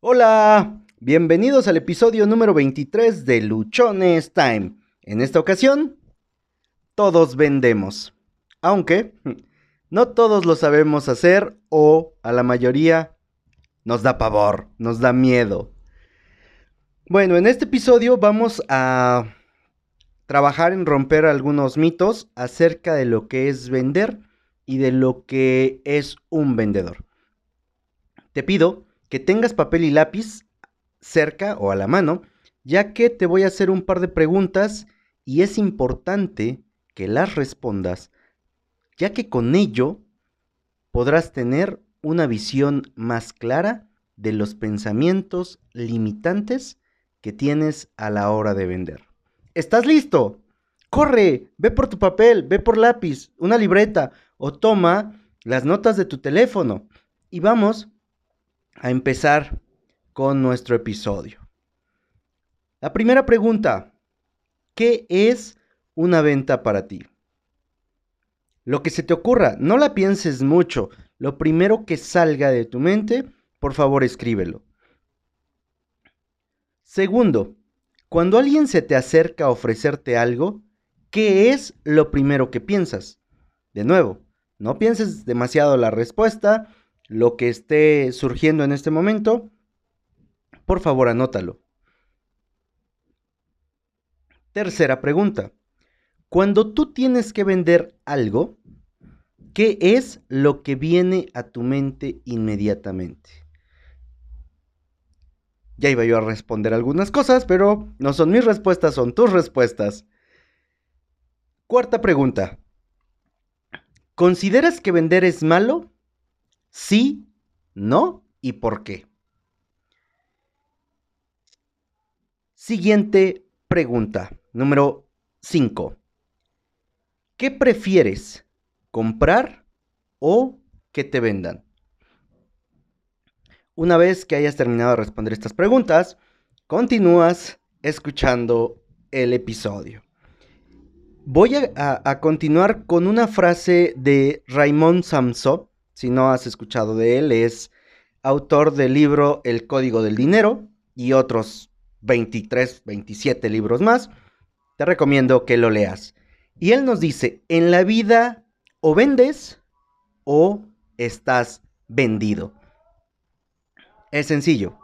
Hola, bienvenidos al episodio número 23 de Luchones Time. En esta ocasión, todos vendemos. Aunque no todos lo sabemos hacer o a la mayoría nos da pavor, nos da miedo. Bueno, en este episodio vamos a trabajar en romper algunos mitos acerca de lo que es vender y de lo que es un vendedor. Te pido que tengas papel y lápiz cerca o a la mano, ya que te voy a hacer un par de preguntas y es importante que las respondas, ya que con ello podrás tener una visión más clara de los pensamientos limitantes que tienes a la hora de vender. ¿Estás listo? Corre, ve por tu papel, ve por lápiz, una libreta o toma las notas de tu teléfono y vamos a empezar con nuestro episodio. La primera pregunta, ¿qué es una venta para ti? Lo que se te ocurra, no la pienses mucho, lo primero que salga de tu mente, por favor escríbelo. Segundo, cuando alguien se te acerca a ofrecerte algo, ¿qué es lo primero que piensas? De nuevo, no pienses demasiado la respuesta, lo que esté surgiendo en este momento, por favor anótalo. Tercera pregunta. Cuando tú tienes que vender algo, ¿qué es lo que viene a tu mente inmediatamente? Ya iba yo a responder algunas cosas, pero no son mis respuestas, son tus respuestas. Cuarta pregunta. ¿Consideras que vender es malo? Sí, no y por qué. Siguiente pregunta, número 5. ¿Qué prefieres? ¿Comprar o que te vendan? Una vez que hayas terminado de responder estas preguntas, continúas escuchando el episodio. Voy a, continuar con una frase de Raymond Samso, si no has escuchado de él, es autor del libro El Código del Dinero y otros 23, 27 libros más. Te recomiendo que lo leas. Y él nos dice, en la vida o vendes o estás vendido. Es sencillo.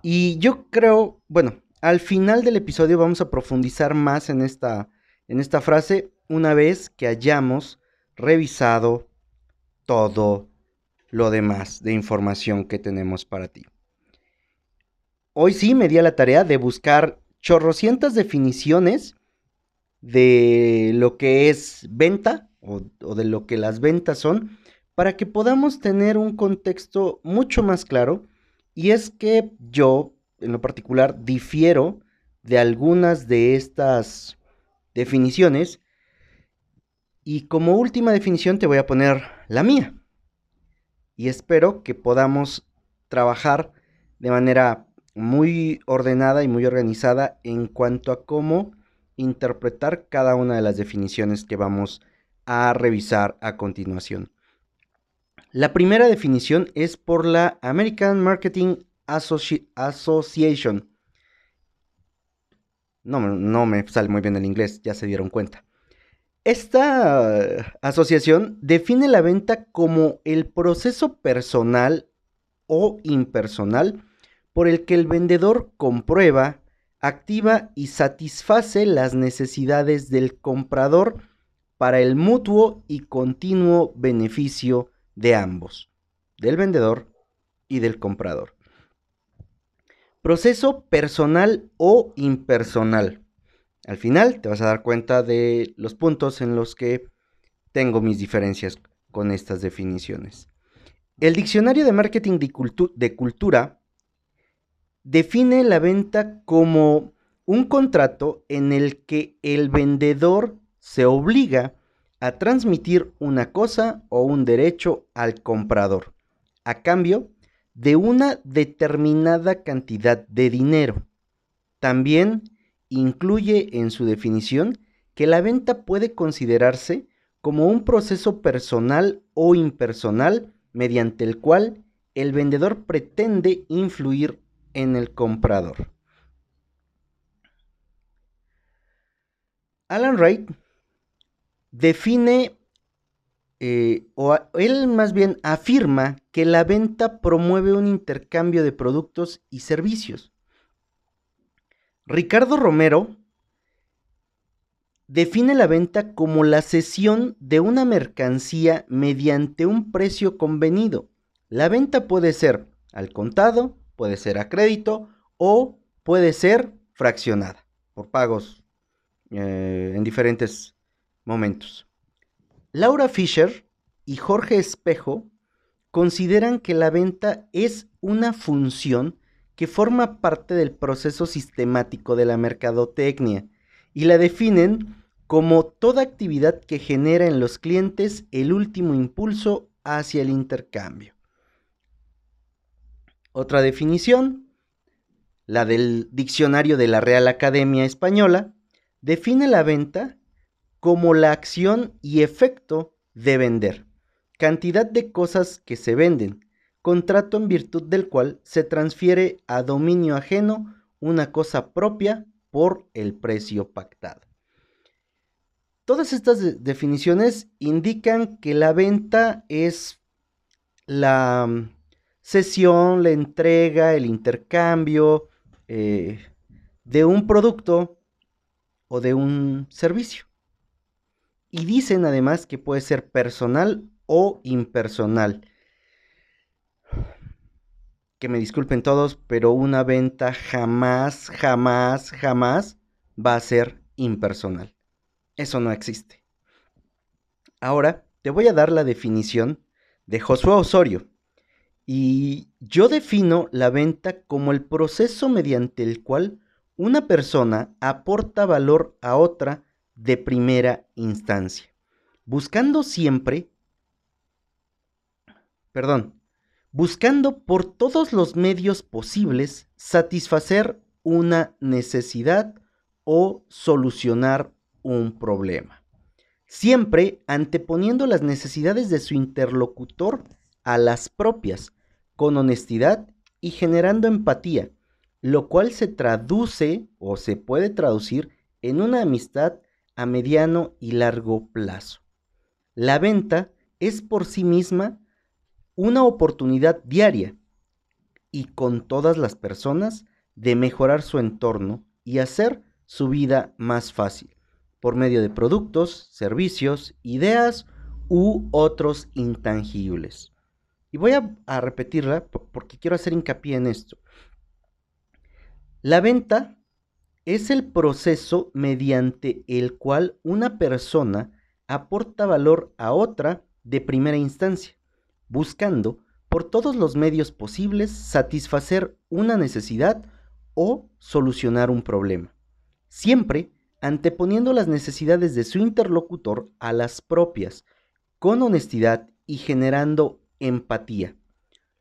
Y yo creo, bueno, al final del episodio vamos a profundizar más en esta, en esta frase una vez que hayamos revisado todo lo demás de información que tenemos para ti. Hoy sí me di a la tarea de buscar chorrocientas definiciones de lo que es venta o, o, de lo que las ventas son para que podamos tener un contexto mucho más claro y es que yo en lo particular difiero de algunas de estas definiciones y como última definición te voy a poner la mía. Y espero que podamos trabajar de manera muy ordenada y muy organizada en cuanto a cómo interpretar cada una de las definiciones que vamos a revisar a continuación. La primera definición es por la American Marketing Association. No, no me sale muy bien el inglés, ya se dieron cuenta. Esta asociación define la venta como el proceso personal o impersonal por el que el vendedor comprueba, activa y satisface las necesidades del comprador para el mutuo y continuo beneficio de ambos, del vendedor y del comprador. Proceso personal o impersonal. Al final te vas a dar cuenta de los puntos en los que tengo mis diferencias con estas definiciones. El diccionario de marketing de, cultura define la venta como un contrato en el que el vendedor se obliga a transmitir una cosa o un derecho al comprador a cambio de una determinada cantidad de dinero. También incluye en su definición que la venta puede considerarse como un proceso personal o impersonal mediante el cual el vendedor pretende influir en el comprador. Alan Wright define, eh, o él más bien afirma que la venta promueve un intercambio de productos y servicios. Ricardo Romero define la venta como la cesión de una mercancía mediante un precio convenido. La venta puede ser al contado, puede ser a crédito o puede ser fraccionada por pagos eh, en diferentes momentos. Laura Fisher y Jorge Espejo consideran que la venta es una función que forma parte del proceso sistemático de la mercadotecnia y la definen como toda actividad que genera en los clientes el último impulso hacia el intercambio. Otra definición, la del diccionario de la Real Academia Española, define la venta como la acción y efecto de vender, cantidad de cosas que se venden, contrato en virtud del cual se transfiere a dominio ajeno una cosa propia por el precio pactado. Todas estas definiciones indican que la venta es la mm, cesión, la entrega, el intercambio eh, de un producto o de un servicio. Y dicen además que puede ser personal o impersonal. Que me disculpen todos, pero una venta jamás, jamás, jamás va a ser impersonal. Eso no existe. Ahora te voy a dar la definición de Josué Osorio. Y yo defino la venta como el proceso mediante el cual una persona aporta valor a otra de primera instancia, buscando siempre, perdón, buscando por todos los medios posibles satisfacer una necesidad o solucionar un problema. Siempre anteponiendo las necesidades de su interlocutor a las propias, con honestidad y generando empatía, lo cual se traduce o se puede traducir en una amistad a mediano y largo plazo. La venta es por sí misma una oportunidad diaria y con todas las personas de mejorar su entorno y hacer su vida más fácil por medio de productos, servicios, ideas u otros intangibles. Y voy a, repetirla porque quiero hacer hincapié en esto. La venta es el proceso mediante el cual una persona aporta valor a otra de primera instancia, buscando por todos los medios posibles satisfacer una necesidad o solucionar un problema. Siempre anteponiendo las necesidades de su interlocutor a las propias, con honestidad y generando empatía,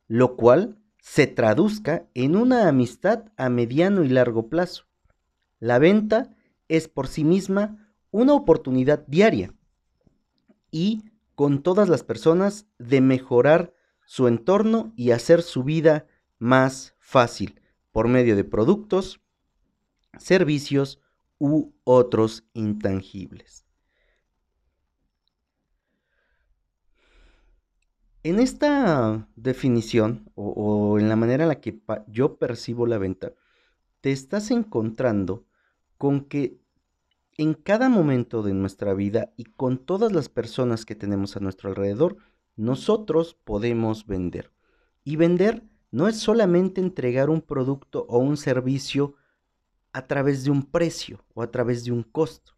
lo cual se traduzca en una amistad a mediano y largo plazo. La venta es por sí misma una oportunidad diaria y con todas las personas de mejorar su entorno y hacer su vida más fácil por medio de productos, servicios, u otros intangibles. En esta definición o, en la manera en la que yo percibo la venta, te estás encontrando con que en cada momento de nuestra vida y con todas las personas que tenemos a nuestro alrededor, nosotros podemos vender. Y vender no es solamente entregar un producto o un servicio a través de un precio o a través de un costo.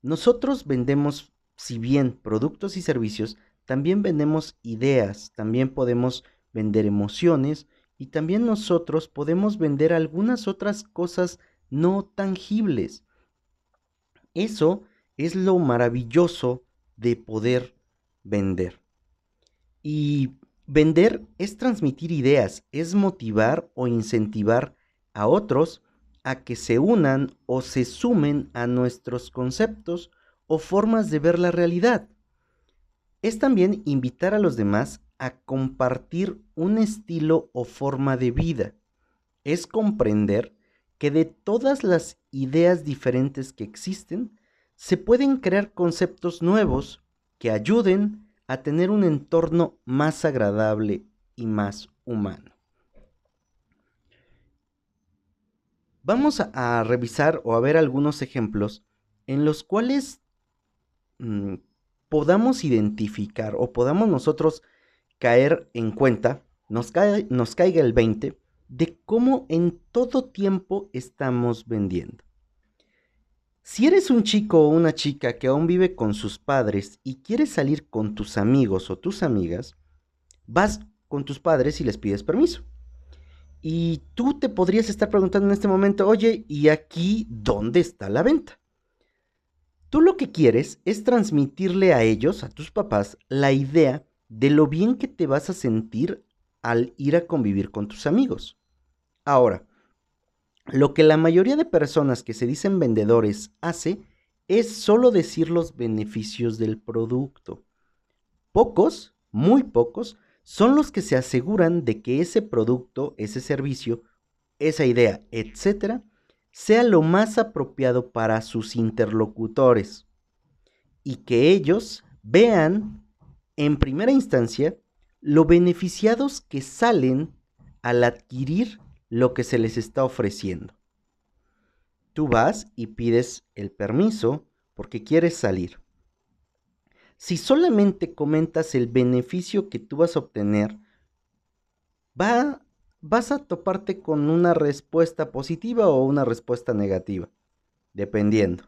Nosotros vendemos, si bien productos y servicios, también vendemos ideas, también podemos vender emociones y también nosotros podemos vender algunas otras cosas no tangibles. Eso es lo maravilloso de poder vender. Y vender es transmitir ideas, es motivar o incentivar a otros a que se unan o se sumen a nuestros conceptos o formas de ver la realidad. Es también invitar a los demás a compartir un estilo o forma de vida. Es comprender que de todas las ideas diferentes que existen, se pueden crear conceptos nuevos que ayuden a tener un entorno más agradable y más humano. Vamos a, revisar o a ver algunos ejemplos en los cuales mm, podamos identificar o podamos nosotros caer en cuenta, nos, nos caiga el 20 de cómo en todo tiempo estamos vendiendo. Si eres un chico o una chica que aún vive con sus padres y quieres salir con tus amigos o tus amigas, vas con tus padres y les pides permiso. Y tú te podrías estar preguntando en este momento, oye, ¿y aquí dónde está la venta? Tú lo que quieres es transmitirle a ellos, a tus papás, la idea de lo bien que te vas a sentir al ir a convivir con tus amigos. Ahora, lo que la mayoría de personas que se dicen vendedores hace es solo decir los beneficios del producto. Pocos, muy pocos, son los que se aseguran de que ese producto, ese servicio, esa idea, etcétera, sea lo más apropiado para sus interlocutores y que ellos vean en primera instancia lo beneficiados que salen al adquirir lo que se les está ofreciendo. Tú vas y pides el permiso porque quieres salir. Si solamente comentas el beneficio que tú vas a obtener, va, vas a toparte con una respuesta positiva o una respuesta negativa, dependiendo.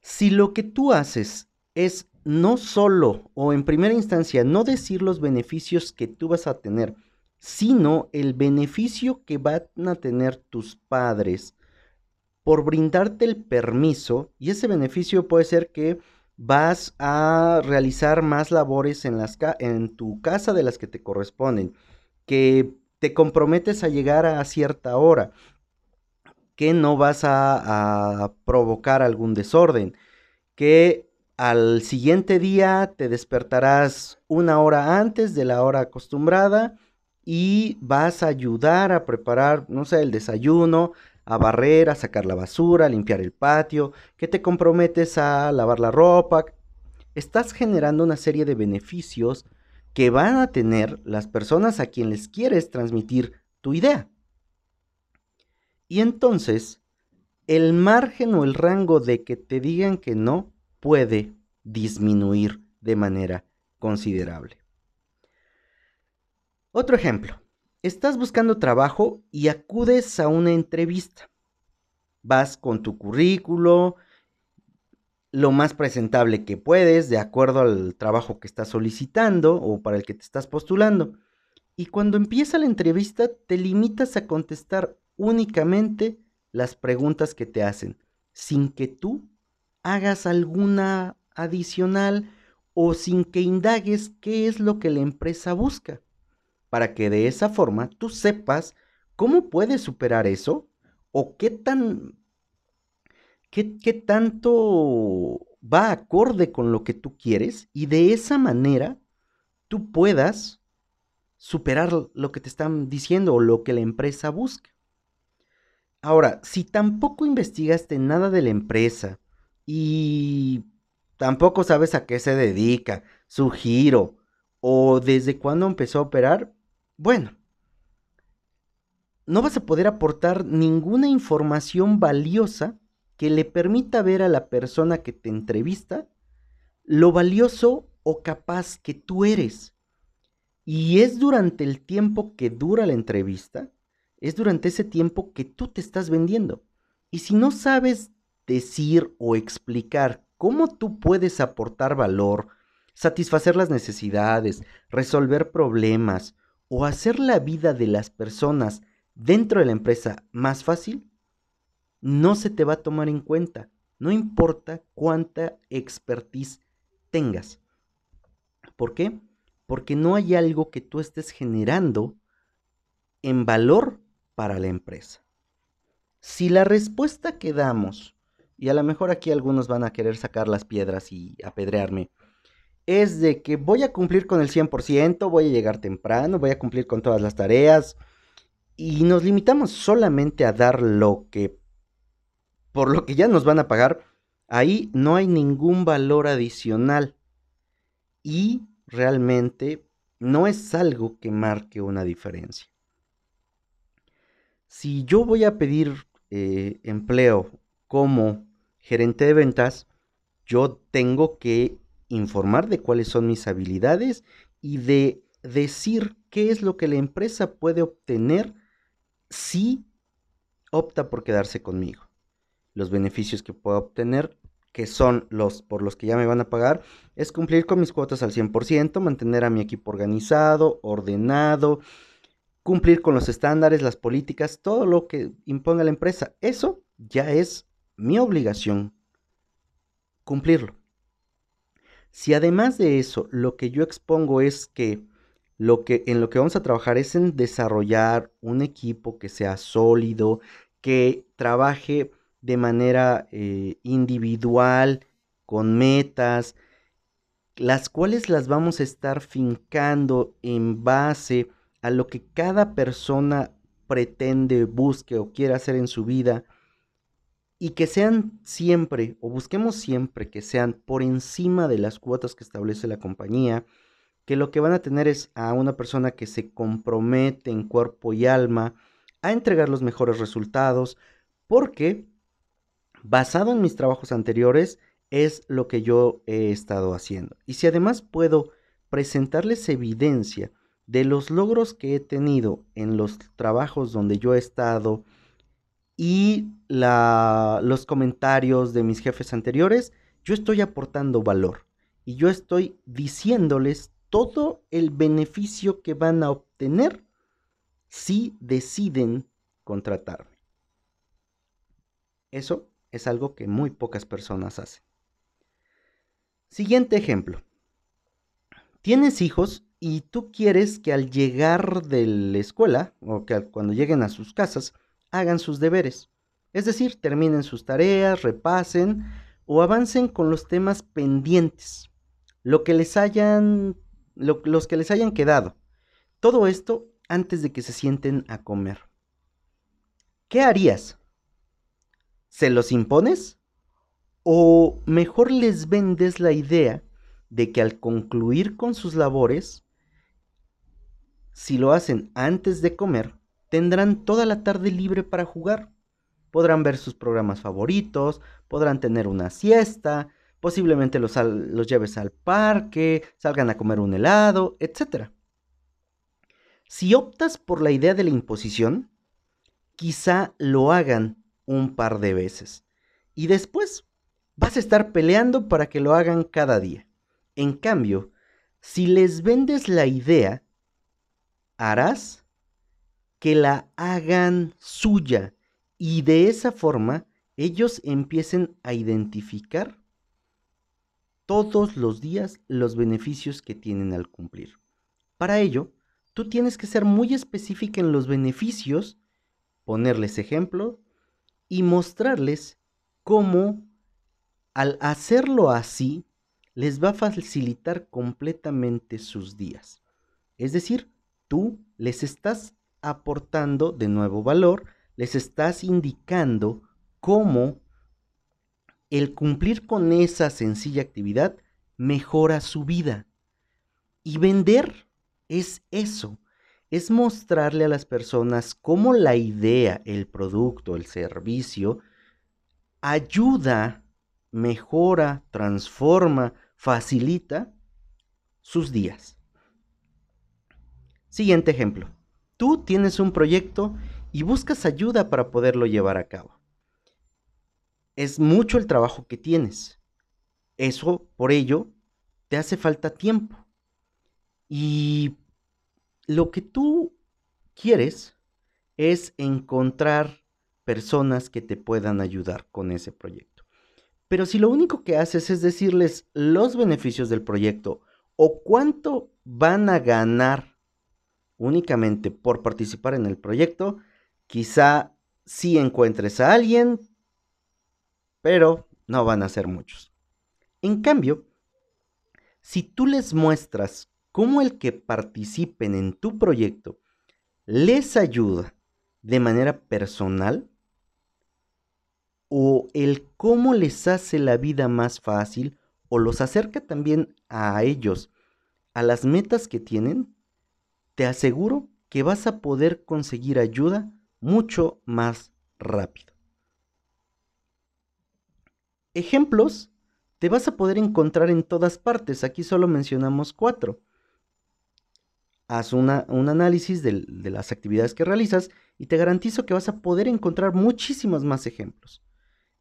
Si lo que tú haces es no solo o en primera instancia no decir los beneficios que tú vas a tener, sino el beneficio que van a tener tus padres por brindarte el permiso, y ese beneficio puede ser que vas a realizar más labores en, en tu casa de las que te corresponden, que te comprometes a llegar a cierta hora, que no vas a provocar algún desorden, que al siguiente día te despertarás una hora antes de la hora acostumbrada, y vas a ayudar a preparar, no sé, el desayuno, a barrer, a sacar la basura, a limpiar el patio, que te comprometes a lavar la ropa. Estás generando una serie de beneficios que van a tener las personas a quienes quieres transmitir tu idea. Y entonces, el margen o el rango de que te digan que no puede disminuir de manera considerable. Otro ejemplo. Estás buscando trabajo y acudes a una entrevista. Vas con tu currículo, lo más presentable que puedes, de acuerdo al trabajo que estás solicitando o para el que te estás postulando. Y cuando empieza la entrevista, te limitas a contestar únicamente las preguntas que te hacen, sin que tú hagas alguna adicional o sin que indagues qué es lo que la empresa busca para que de esa forma tú sepas cómo puedes superar eso o qué tan qué, qué tanto va acorde con lo que tú quieres y de esa manera tú puedas superar lo que te están diciendo o lo que la empresa busca. Ahora, si tampoco investigaste nada de la empresa y tampoco sabes a qué se dedica, su giro o desde cuándo empezó a operar, bueno, no vas a poder aportar ninguna información valiosa que le permita ver a la persona que te entrevista lo valioso o capaz que tú eres. Y es durante el tiempo que dura la entrevista, es durante ese tiempo que tú te estás vendiendo. Y si no sabes decir o explicar cómo tú puedes aportar valor, satisfacer las necesidades, resolver problemas o hacer la vida de las personas dentro de la empresa más fácil, no se te va a tomar en cuenta. No importa cuánta expertise tengas. ¿Por qué? Porque no hay algo que tú estés generando en valor para la empresa. Si la respuesta que damos, y a lo mejor aquí algunos van a querer sacar las piedras y apedrearme, es de que voy a cumplir con el 100%, voy a llegar temprano, voy a cumplir con todas las tareas y nos limitamos solamente a dar lo que por lo que ya nos van a pagar, ahí no hay ningún valor adicional y realmente no es algo que marque una diferencia. Si yo voy a pedir eh, empleo como gerente de ventas, yo tengo que informar de cuáles son mis habilidades y de decir qué es lo que la empresa puede obtener si opta por quedarse conmigo. Los beneficios que puedo obtener, que son los por los que ya me van a pagar, es cumplir con mis cuotas al 100%, mantener a mi equipo organizado, ordenado, cumplir con los estándares, las políticas, todo lo que imponga la empresa. Eso ya es mi obligación cumplirlo. Si además de eso lo que yo expongo es que lo que en lo que vamos a trabajar es en desarrollar un equipo que sea sólido, que trabaje de manera eh, individual, con metas, las cuales las vamos a estar fincando en base a lo que cada persona pretende, busque o quiera hacer en su vida y que sean siempre, o busquemos siempre que sean por encima de las cuotas que establece la compañía, que lo que van a tener es a una persona que se compromete en cuerpo y alma a entregar los mejores resultados, porque basado en mis trabajos anteriores es lo que yo he estado haciendo. Y si además puedo presentarles evidencia de los logros que he tenido en los trabajos donde yo he estado, y los comentarios de mis jefes anteriores, yo estoy aportando valor y yo estoy diciéndoles todo el beneficio que van a obtener si deciden contratarme. Eso es algo que muy pocas personas hacen. Siguiente ejemplo. Tienes hijos y tú quieres que al llegar de la escuela o que cuando lleguen a sus casas hagan sus deberes. Es decir, terminen sus tareas, repasen o avancen con los temas pendientes, lo que les hayan, los que les hayan quedado. Todo esto antes de que se sienten a comer. ¿Qué harías? ¿Se los impones? ¿O mejor les vendes la idea de que al concluir con sus labores, si lo hacen antes de comer, tendrán toda la tarde libre para jugar. Podrán ver sus programas favoritos, podrán tener una siesta, posiblemente los, lleves al parque, salgan a comer un helado, etc. Si optas por la idea de la imposición, quizá lo hagan un par de veces. Y después vas a estar peleando para que lo hagan cada día. En cambio, si les vendes la idea, harás que la hagan suya y de esa forma ellos empiecen a identificar todos los días los beneficios que tienen al cumplir. Para ello, tú tienes que ser muy específica en los beneficios, ponerles ejemplo y mostrarles cómo al hacerlo así les va a facilitar completamente sus días. Es decir, tú les estás aportando de nuevo valor, les estás indicando cómo el cumplir con esa sencilla actividad mejora su vida. Y vender es eso, es mostrarle a las personas cómo la idea, el producto, el servicio, ayuda, mejora, transforma, facilita sus días. Siguiente ejemplo. Tú tienes un proyecto y buscas ayuda para poderlo llevar a cabo. Es mucho el trabajo que tienes. Eso, por ello, te hace falta tiempo. Y lo que tú quieres es encontrar personas que te puedan ayudar con ese proyecto. Pero si lo único que haces es decirles los beneficios del proyecto o cuánto van a ganar únicamente por participar en el proyecto, quizá sí encuentres a alguien, pero no van a ser muchos. En cambio, si tú les muestras cómo el que participen en tu proyecto les ayuda de manera personal o el cómo les hace la vida más fácil o los acerca también a ellos, a las metas que tienen, te aseguro que vas a poder conseguir ayuda mucho más rápido. Ejemplos te vas a poder encontrar en todas partes. Aquí solo mencionamos cuatro. Haz un análisis de, de las actividades que realizas y te garantizo que vas a poder encontrar muchísimos más ejemplos.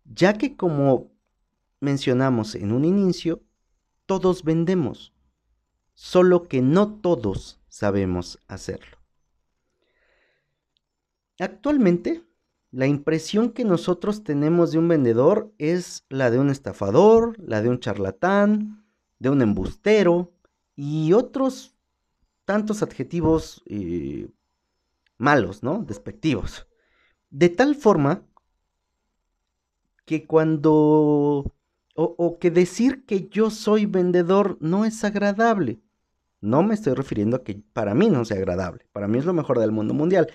Ya que como mencionamos en un inicio, todos vendemos, solo que no todos sabemos hacerlo. Actualmente, la impresión que nosotros tenemos de un vendedor es la de un estafador, la de un charlatán, de un embustero y otros tantos adjetivos eh, malos, ¿no? Despectivos. De tal forma que cuando... O, o, que decir que yo soy vendedor no es agradable. No me estoy refiriendo a que para mí no sea agradable. Para mí es lo mejor del mundo mundial.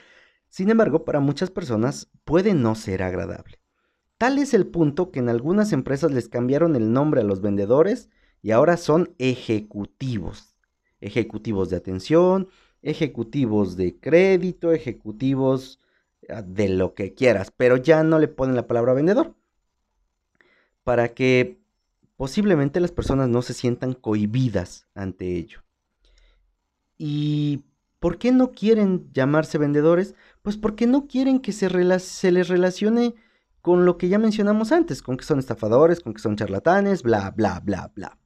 Sin embargo, para muchas personas puede no ser agradable. Tal es el punto que en algunas empresas les cambiaron el nombre a los vendedores y ahora son ejecutivos. Ejecutivos de atención, ejecutivos de crédito, ejecutivos ah, de lo que quieras, pero ya no le ponen la palabra vendedor. Para que posiblemente las personas no se sientan cohibidas ante ello. ¿Y por qué no quieren llamarse vendedores? Pues porque no quieren que se, les relacione con lo que ya mencionamos antes, con que son estafadores, con que son charlatanes, bla, bla, bla, bla.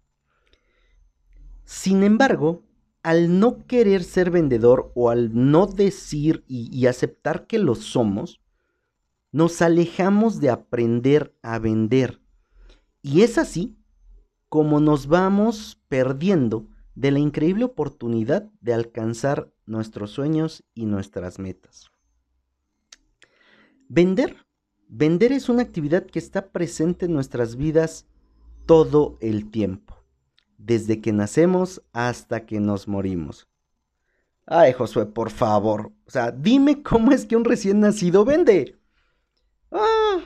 Sin embargo, al no querer ser vendedor o al no decir y, aceptar que lo somos, nos alejamos de aprender a vender. Y es así como nos vamos perdiendo de la increíble oportunidad de alcanzar nuestros sueños y nuestras metas. Vender. Vender es una actividad que está presente en nuestras vidas todo el tiempo, desde que nacemos hasta que nos morimos. Ay, Josué, por favor. O sea, dime cómo es que un recién nacido vende. Ah,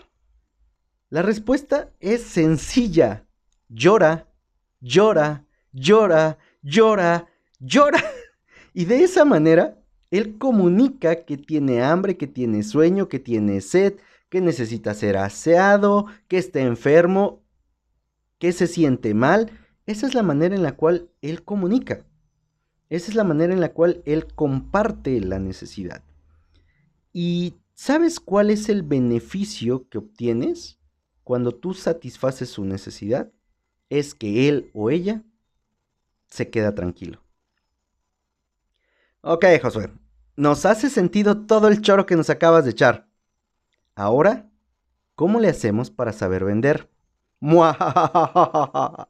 la respuesta es sencilla. Llora, llora, llora, llora, llora. Y de esa manera él comunica que tiene hambre, que tiene sueño, que tiene sed, que necesita ser aseado, que está enfermo, que se siente mal. Esa es la manera en la cual él comunica. Esa es la manera en la cual él comparte la necesidad. ¿Y sabes cuál es el beneficio que obtienes cuando tú satisfaces su necesidad? Es que él o ella se queda tranquilo. Ok, Josué. Nos hace sentido todo el choro que nos acabas de echar. Ahora, ¿cómo le hacemos para saber vender?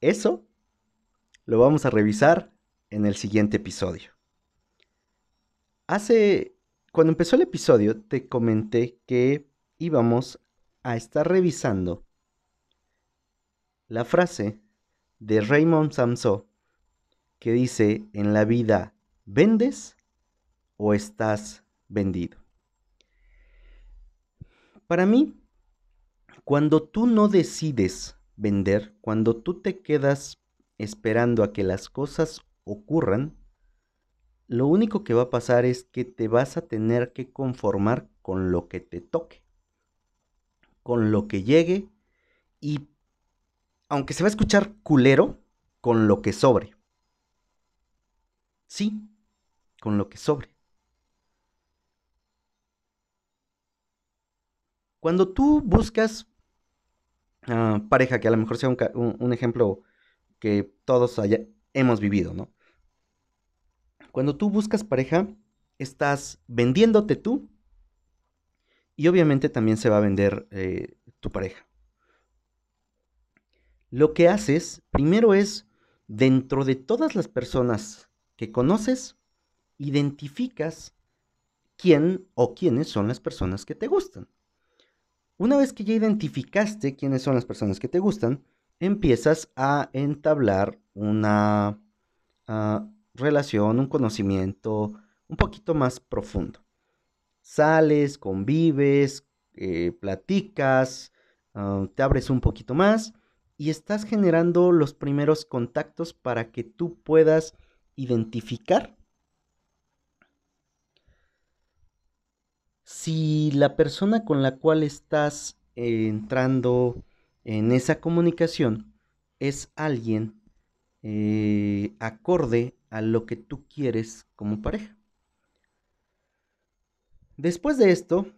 Eso lo vamos a revisar en el siguiente episodio. Hace, cuando empezó el episodio, te comenté que íbamos a estar revisando la frase de Raymond Samso que dice en la vida, ¿vendes o estás vendido? Para mí, cuando tú no decides vender, cuando tú te quedas esperando a que las cosas ocurran, lo único que va a pasar es que te vas a tener que conformar con lo que te toque, con lo que llegue y, aunque se va a escuchar culero, con lo que sobre. Sí, con lo que sobre. Cuando tú buscas ah, pareja, que a lo mejor sea un, ejemplo que todos hemos vivido, ¿no? Cuando tú buscas pareja, estás vendiéndote tú y obviamente también se va a vender eh, tu pareja. Lo que haces primero es, dentro de todas las personas que conoces, identificas quién o quiénes son las personas que te gustan. Una vez que ya identificaste quiénes son las personas que te gustan, empiezas a entablar una ah, relación, un conocimiento un poquito más profundo. Sales, convives, eh, platicas, ah, te abres un poquito más y estás generando los primeros contactos para que tú puedas identificar si la persona con la cual estás entrando en esa comunicación es alguien eh, acorde a lo que tú quieres como pareja. Después de esto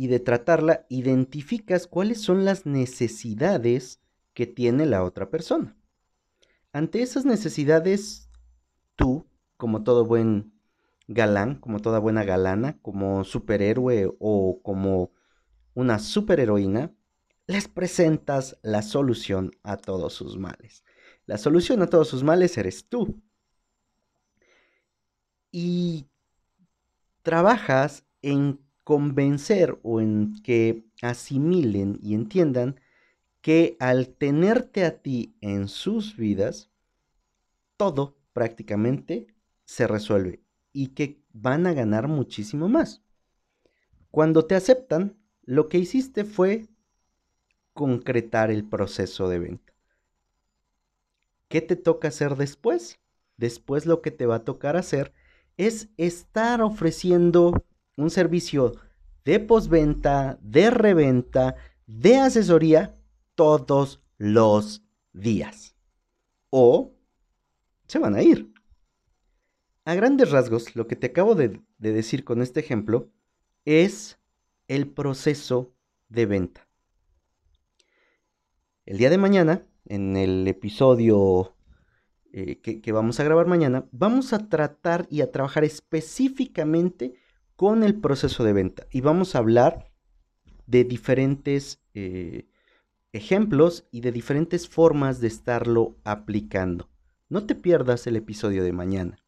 y de tratarla, identificas cuáles son las necesidades que tiene la otra persona. Ante esas necesidades, tú, como todo buen galán, como toda buena galana, como superhéroe o como una superheroína, les presentas la solución a todos sus males. La solución a todos sus males eres tú. Y trabajas en convencer o en que asimilen y entiendan que al tenerte a ti en sus vidas, todo prácticamente se resuelve y que van a ganar muchísimo más. Cuando te aceptan, lo que hiciste fue concretar el proceso de venta. ¿Qué te toca hacer después? Después lo que te va a tocar hacer es estar ofreciendo un servicio de postventa, de reventa, de asesoría todos los días. O se van a ir. A grandes rasgos, lo que te acabo de, decir con este ejemplo es el proceso de venta. El día de mañana, en el episodio eh, que, que, vamos a grabar mañana, vamos a tratar y a trabajar específicamente con el proceso de venta y vamos a hablar de diferentes eh, ejemplos y de diferentes formas de estarlo aplicando. No te pierdas el episodio de mañana.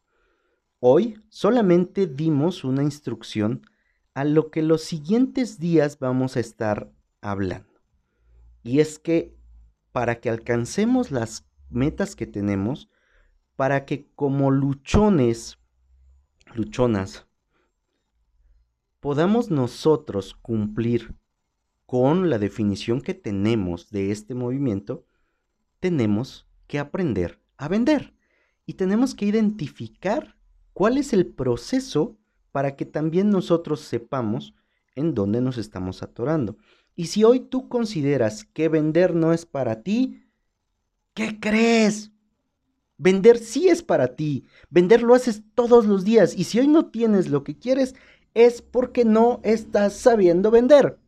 Hoy solamente dimos una instrucción a lo que los siguientes días vamos a estar hablando. Y es que para que alcancemos las metas que tenemos, para que como luchones, luchonas, podamos nosotros cumplir con la definición que tenemos de este movimiento, tenemos que aprender a vender y tenemos que identificar cuál es el proceso para que también nosotros sepamos en dónde nos estamos atorando. Y si hoy tú consideras que vender no es para ti, ¿qué crees? Vender sí es para ti. Vender lo haces todos los días. Y si hoy no tienes lo que quieres, es porque no estás sabiendo vender.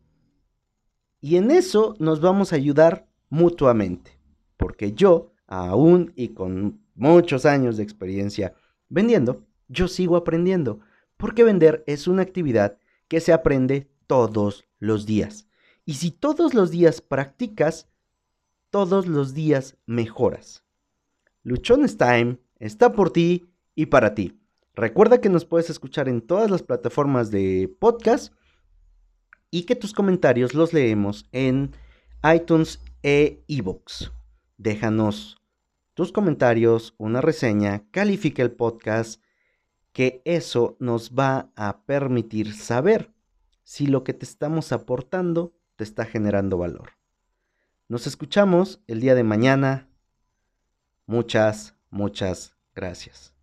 Y en eso nos vamos a ayudar mutuamente. Porque yo, aún y con muchos años de experiencia vendiendo, yo sigo aprendiendo, porque vender es una actividad que se aprende todos los días. Y si todos los días practicas, todos los días mejoras. Luchones Time está por ti y para ti. Recuerda que nos puedes escuchar en todas las plataformas de podcast y que tus comentarios los leemos en iTunes e ebooks. Déjanos tus comentarios, una reseña, califica el podcast que eso nos va a permitir saber si lo que te estamos aportando te está generando valor. Nos escuchamos el día de mañana. Muchas, muchas gracias.